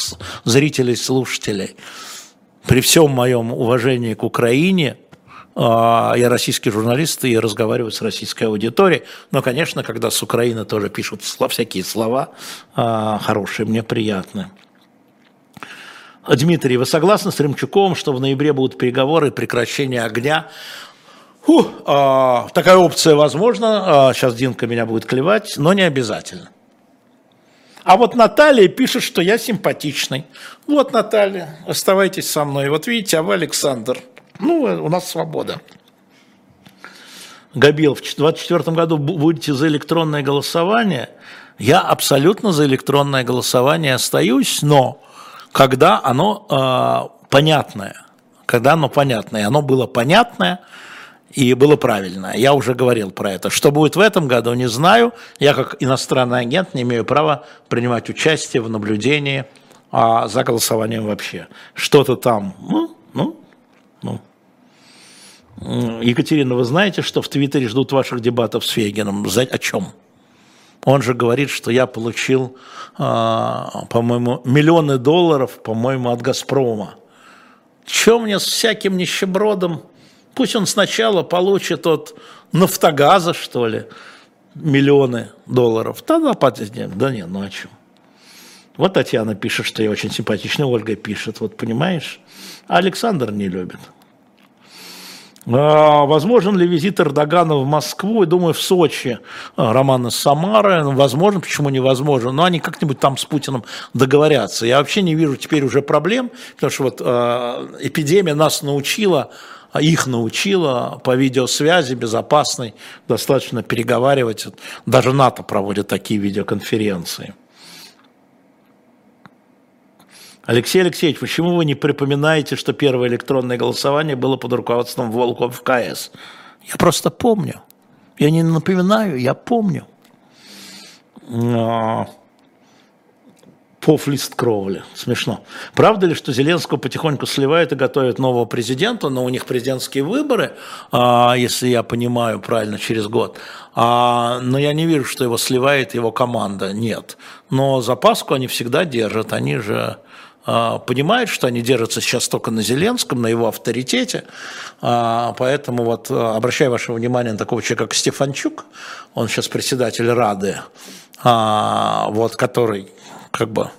зрителей, слушателей. При всем моем уважении к Украине, а, я российский журналист и разговариваю с российской аудиторией. Но, конечно, когда с Украины тоже пишут всякие слова а, хорошие, мне приятны. Дмитрий, вы согласны с Ремчуковым, что в ноябре будут переговоры и прекращение огня Фу, а, такая опция возможна. А, сейчас Динка меня будет клевать, но не обязательно. А вот Наталья пишет, что я симпатичный. Вот, Наталья, оставайтесь со мной. Вот видите, а вы Александр. Ну, у нас свобода. Габил, в 2024 году будете за электронное голосование? Я абсолютно за электронное голосование остаюсь, но когда оно э, понятное, когда оно понятное, оно было понятное и было правильное. Я уже говорил про это. Что будет в этом году, не знаю. Я как иностранный агент не имею права принимать участие в наблюдении а, за голосованием вообще. Что-то там, ну, ну, ну. Екатерина, вы знаете, что в Твиттере ждут ваших дебатов с Фейгином? За, о чем? Он же говорит, что я получил, а, по-моему, миллионы долларов, по-моему, от «Газпрома». Чем мне с всяким нищебродом? Пусть он сначала получит от «Нафтогаза», что ли, миллионы долларов. Тогда подожди. Да нет, ну о чем? Вот Татьяна пишет, что я очень симпатичный, Ольга пишет, вот понимаешь? А Александр не любит. А, возможен ли визит Эрдогана в Москву? Я думаю, в Сочи а, Роман из Самары. Возможно, почему невозможно? Но они как-нибудь там с Путиным договорятся. Я вообще не вижу теперь уже проблем, потому что вот э, эпидемия нас научила, их научила по видеосвязи безопасной достаточно переговаривать. Даже НАТО проводит такие видеоконференции. Алексей Алексеевич, почему вы не припоминаете, что первое электронное голосование было под руководством Волкова в КС? Я просто помню. Я не напоминаю, я помню. А, Пофлист кровли. Смешно. Правда ли, что Зеленского потихоньку сливают и готовят нового президента, но у них президентские выборы, а, если я понимаю правильно, через год. А, но я не вижу, что его сливает его команда. Нет. Но запаску они всегда держат. Они же а, понимают, что они держатся сейчас только на Зеленском, на его авторитете. Поэтому вот обращаю ваше внимание на такого человека, как Стефанчук, он сейчас председатель Рады, вот, который как бы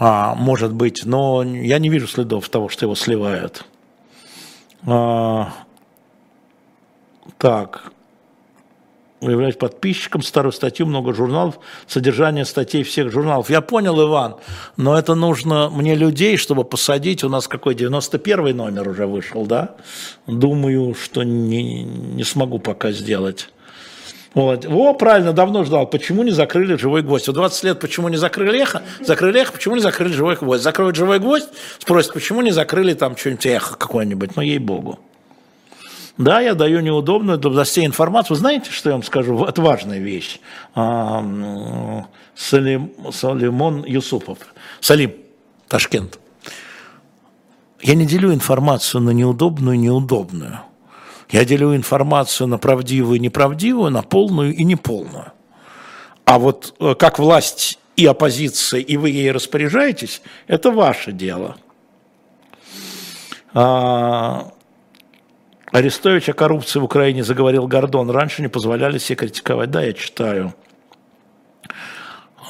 может быть, но я не вижу следов того, что его сливают. Так, являюсь подписчиком, старую статью, много журналов, содержание статей всех журналов. Я понял, Иван, но это нужно мне людей, чтобы посадить. У нас какой 91 номер уже вышел, да? Думаю, что не, не смогу пока сделать. Вот. О, правильно, давно ждал. Почему не закрыли живой гвоздь? В 20 лет почему не закрыли эхо? Закрыли эхо, почему не закрыли живой гвоздь? Закроют живой гвоздь, спросят, почему не закрыли там что-нибудь эхо какое-нибудь? Ну, ей-богу. Да, я даю неудобную для властей информацию. Вы знаете, что я вам скажу? Это важная вещь. А, Салим, Салимон Юсупов. Салим, Ташкент. Я не делю информацию на неудобную и неудобную. Я делю информацию на правдивую и неправдивую, на полную и неполную. А вот э, как власть и оппозиция, и вы ей распоряжаетесь, это ваше дело. А, Арестович о коррупции в Украине заговорил Гордон. Раньше не позволяли себе критиковать. Да, я читаю.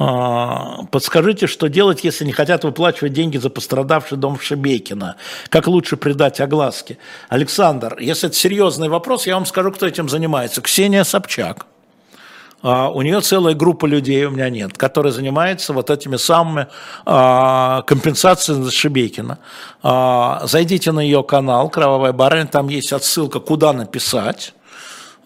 А, подскажите, что делать, если не хотят выплачивать деньги за пострадавший дом в Шебекино? Как лучше придать огласке? Александр, если это серьезный вопрос, я вам скажу, кто этим занимается. Ксения Собчак. А, у нее целая группа людей, у меня нет, которые занимаются вот этими самыми а, компенсациями за Шебекина. Зайдите на ее канал «Кровавая барыня», там есть отсылка, куда написать.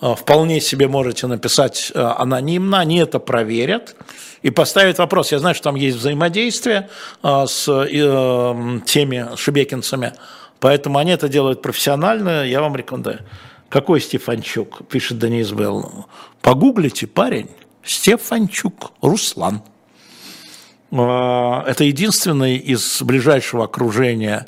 Вполне себе можете написать анонимно, они это проверят и поставят вопрос. Я знаю, что там есть взаимодействие с э, теми шебекинцами, поэтому они это делают профессионально, я вам рекомендую. Какой Стефанчук, пишет Денис Белл. Погуглите, парень. Стефанчук, Руслан. Это единственный из ближайшего окружения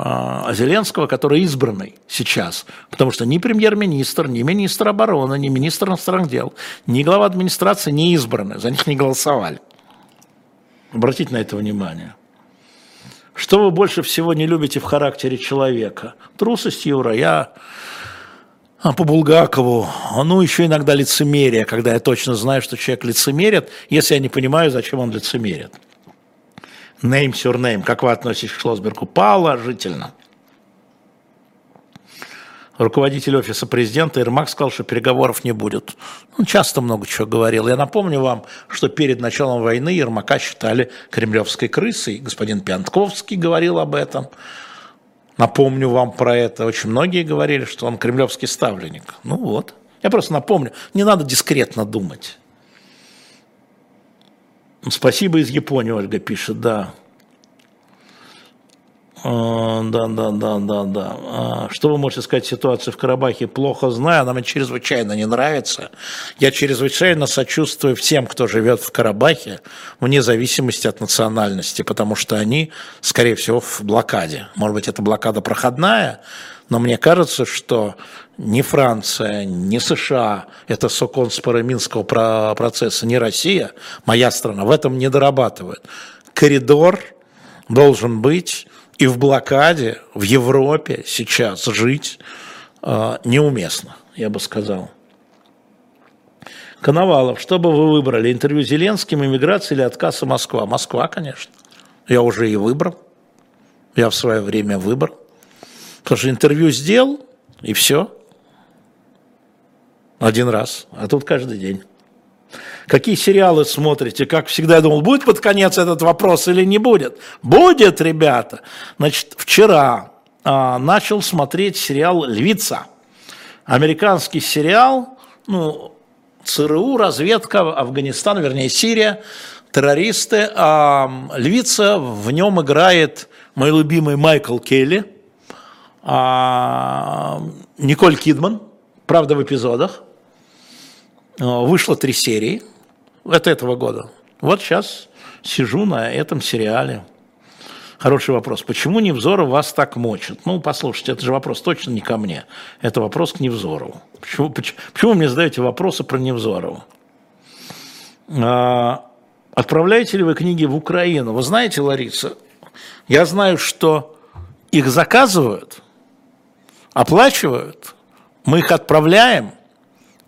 а, Зеленского, который избранный сейчас. Потому что ни премьер-министр, ни министр обороны, ни министр иностранных дел, ни глава администрации не избраны, за них не голосовали. Обратите на это внимание. Что вы больше всего не любите в характере человека? Трусость, Юра. Я а по Булгакову, ну, еще иногда лицемерие, когда я точно знаю, что человек лицемерит, если я не понимаю, зачем он лицемерит. Name surname, как вы относитесь к Шлосбергу? Положительно. руководитель офиса президента Ермак сказал, что переговоров не будет. Он часто много чего говорил. Я напомню вам, что перед началом войны Ермака считали кремлевской крысой. Господин Пьянтковский говорил об этом. Напомню вам про это. Очень многие говорили, что он кремлевский ставленник. Ну вот. Я просто напомню. Не надо дискретно думать. Спасибо из Японии, Ольга пишет, да. А, да, да, да, да, да. А, что вы можете сказать ситуации в Карабахе? Плохо знаю, она мне чрезвычайно не нравится. Я чрезвычайно сочувствую всем, кто живет в Карабахе, вне зависимости от национальности, потому что они, скорее всего, в блокаде. Может быть, это блокада проходная, но мне кажется, что ни Франция, ни США, это соконспоры Минского процесса, ни Россия, моя страна, в этом не дорабатывают. Коридор должен быть и в блокаде в Европе сейчас жить э, неуместно, я бы сказал. Коновалов, что бы вы выбрали? Интервью с Зеленским, иммиграция или отказ Москва? Москва, конечно. Я уже и выбрал. Я в свое время выбрал. Потому что интервью сделал, и все. Один раз. А тут каждый день. Какие сериалы смотрите? Как всегда, я думал, будет под конец этот вопрос или не будет? Будет, ребята. Значит, вчера а, начал смотреть сериал «Львица». Американский сериал, ну, ЦРУ, разведка, Афганистан, вернее, Сирия, террористы. А «Львица» в нем играет мой любимый Майкл Келли, а, Николь Кидман, правда, в эпизодах. А, вышло три серии – от этого года. Вот сейчас сижу на этом сериале. Хороший вопрос. Почему Невзоров вас так мочит? Ну, послушайте, это же вопрос точно не ко мне. Это вопрос к Невзорову. Почему, почему, почему вы мне задаете вопросы про Невзорова? А, отправляете ли вы книги в Украину? Вы знаете, Лариса, я знаю, что их заказывают, оплачивают, мы их отправляем,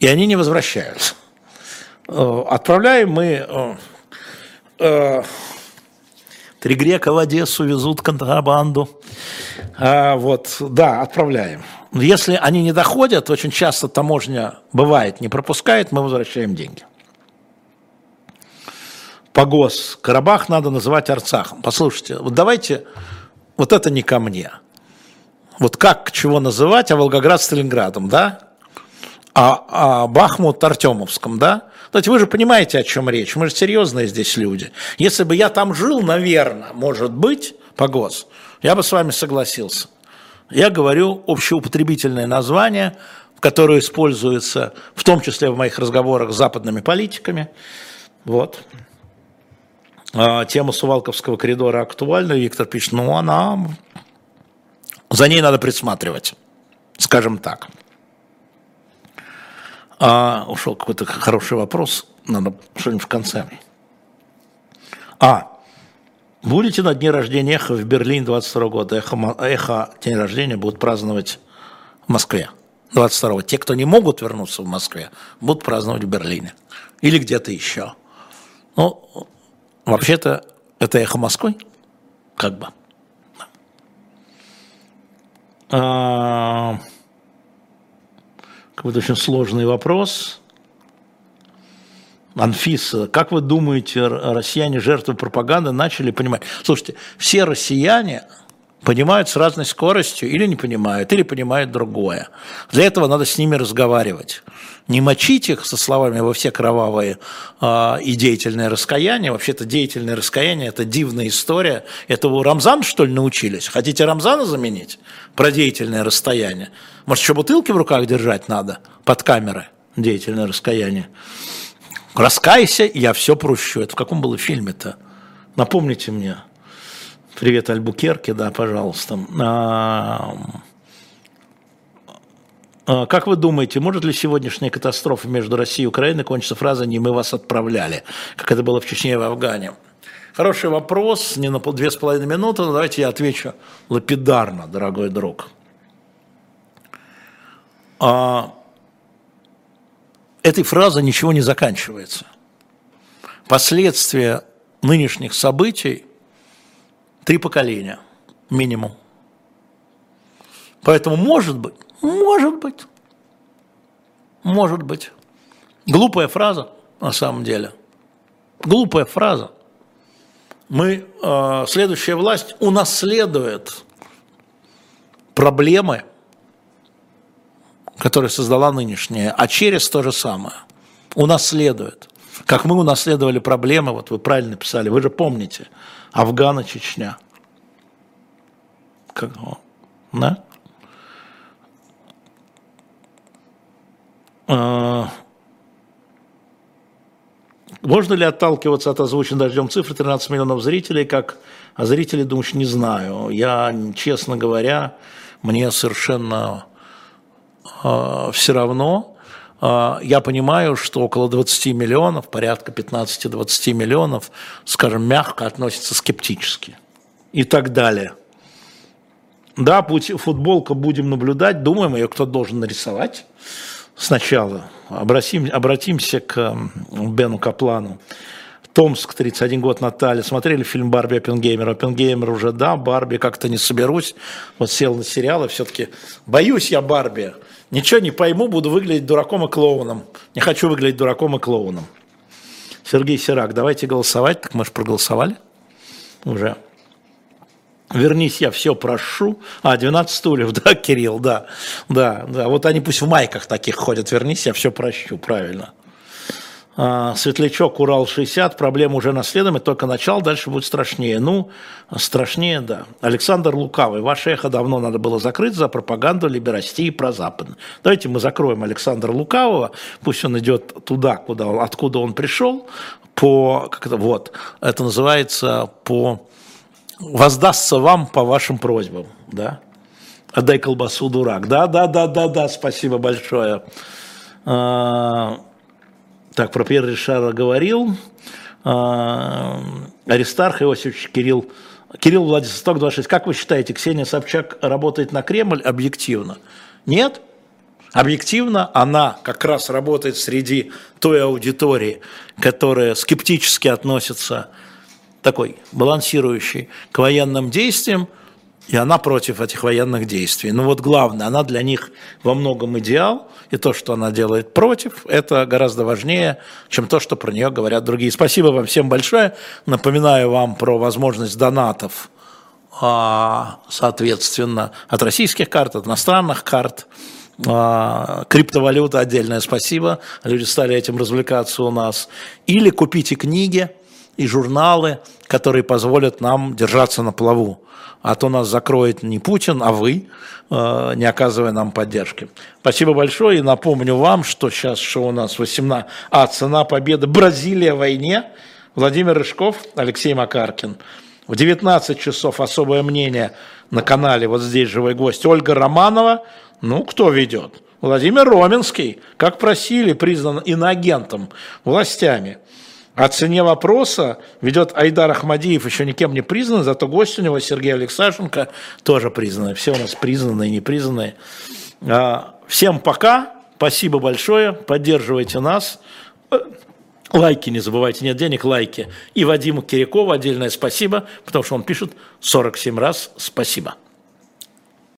и они не возвращаются. Э, отправляем мы э, э, Три грека в Одессу везут контрабанду. А, вот, да, отправляем. Если они не доходят, очень часто таможня бывает, не пропускает, мы возвращаем деньги. Погос. Карабах надо называть Арцахом. Послушайте, вот давайте, вот это не ко мне. Вот как чего называть, а Волгоград Сталинградом, да? А, а Бахмут Артемовском, да? То есть вы же понимаете, о чем речь. Мы же серьезные здесь люди. Если бы я там жил, наверное, может быть, по ГОС, я бы с вами согласился. Я говорю общеупотребительное название, которое используется в том числе в моих разговорах с западными политиками. Вот. А, тема Сувалковского коридора актуальна. Виктор пишет, ну она... За ней надо присматривать, скажем так. А, ушел какой-то хороший вопрос, надо что-нибудь в конце. А, будете на дне рождения Эхо в Берлине 22 года? Эхо, Эхо день рождения будут праздновать в Москве 22 Те, кто не могут вернуться в Москве, будут праздновать в Берлине. Или где-то еще. Ну, вообще-то, это Эхо Москвы, как бы. А, какой-то очень сложный вопрос. Анфиса, как вы думаете, россияне жертвы пропаганды начали понимать? Слушайте, все россияне понимают с разной скоростью или не понимают, или понимают другое. Для этого надо с ними разговаривать. Не мочить их со словами «во все кровавые э, и деятельное раскаяние». Вообще-то деятельное раскаяние – это дивная история. Это у Рамзана, что ли, научились? Хотите Рамзана заменить? Про деятельное расстояние. Может, еще бутылки в руках держать надо под камеры? Деятельное раскаяние. Раскайся, я все прощу. Это в каком было фильме-то? Напомните мне. Привет, Альбукерке, да, пожалуйста. А, как вы думаете, может ли сегодняшняя катастрофа между Россией и Украиной кончиться фразой «не мы вас отправляли», как это было в Чечне и в Афгане? Хороший вопрос, не на две с половиной минуты, но давайте я отвечу лапидарно, дорогой друг. А, этой фразой ничего не заканчивается. Последствия нынешних событий Три поколения минимум. Поэтому, может быть, Может быть. Может быть. Глупая фраза, на самом деле. Глупая фраза. Мы, э, следующая власть унаследует проблемы, которые создала нынешняя, а через то же самое унаследует. Как мы унаследовали проблемы, вот вы правильно писали, вы же помните, Афгана, Чечня. Как, да? Можно ли отталкиваться от озвученных дождем цифры 13 миллионов зрителей, как а зрители, думаешь, не знаю. Я, честно говоря, мне совершенно э, все равно. Э, я понимаю, что около 20 миллионов, порядка 15-20 миллионов, скажем, мягко относятся скептически и так далее. Да, футболка будем наблюдать, думаем, ее кто-то должен нарисовать сначала. Обратим, обратимся к Бену Каплану. Томск, 31 год, Наталья. Смотрели фильм «Барби» Оппенгеймер? Оппенгеймер уже, да, Барби, как-то не соберусь. Вот сел на сериалы, все-таки боюсь я Барби. Ничего не пойму, буду выглядеть дураком и клоуном. Не хочу выглядеть дураком и клоуном. Сергей Сирак, давайте голосовать. Так мы же проголосовали уже. Вернись, я все прошу. А, 12 стульев, да, Кирилл, да. Да, да. Вот они пусть в майках таких ходят. Вернись, я все прощу, правильно. А, Светлячок Урал-60, проблема уже наследуема, только начало, дальше будет страшнее. Ну, страшнее, да. Александр Лукавый, ваше эхо давно надо было закрыть за пропаганду либерастии про Запад. Давайте мы закроем Александра Лукавого, пусть он идет туда, куда, откуда он пришел, по, как это, вот, это называется по воздастся вам по вашим просьбам, да? Отдай колбасу, дурак. Да, да, да, да, да, спасибо большое. А, так, про Пьер Ришара говорил. А, Аристарх Иосифович Кирилл. Кирилл Владислав 26. Как вы считаете, Ксения Собчак работает на Кремль объективно? Нет? Объективно она как раз работает среди той аудитории, которая скептически относится такой балансирующий к военным действиям, и она против этих военных действий. Но вот главное, она для них во многом идеал, и то, что она делает против, это гораздо важнее, чем то, что про нее говорят другие. Спасибо вам всем большое. Напоминаю вам про возможность донатов, а, соответственно, от российских карт, от иностранных карт, а, криптовалюта отдельное спасибо, люди стали этим развлекаться у нас. Или купите книги, и журналы, которые позволят нам держаться на плаву. А то нас закроет не Путин, а вы, э, не оказывая нам поддержки. Спасибо большое. И напомню вам, что сейчас что у нас 18... А, цена победы Бразилия в войне. Владимир Рыжков, Алексей Макаркин. В 19 часов особое мнение на канале, вот здесь живой гость, Ольга Романова. Ну, кто ведет? Владимир Роменский, как просили, признан иноагентом властями. О цене вопроса ведет Айдар Ахмадиев, еще никем не признан, зато гость у него Сергей Алексашенко тоже признанный. Все у нас признанные и непризнанные. А, всем пока, спасибо большое, поддерживайте нас. Лайки не забывайте, нет денег, лайки. И Вадиму Кирякову отдельное спасибо, потому что он пишет 47 раз спасибо.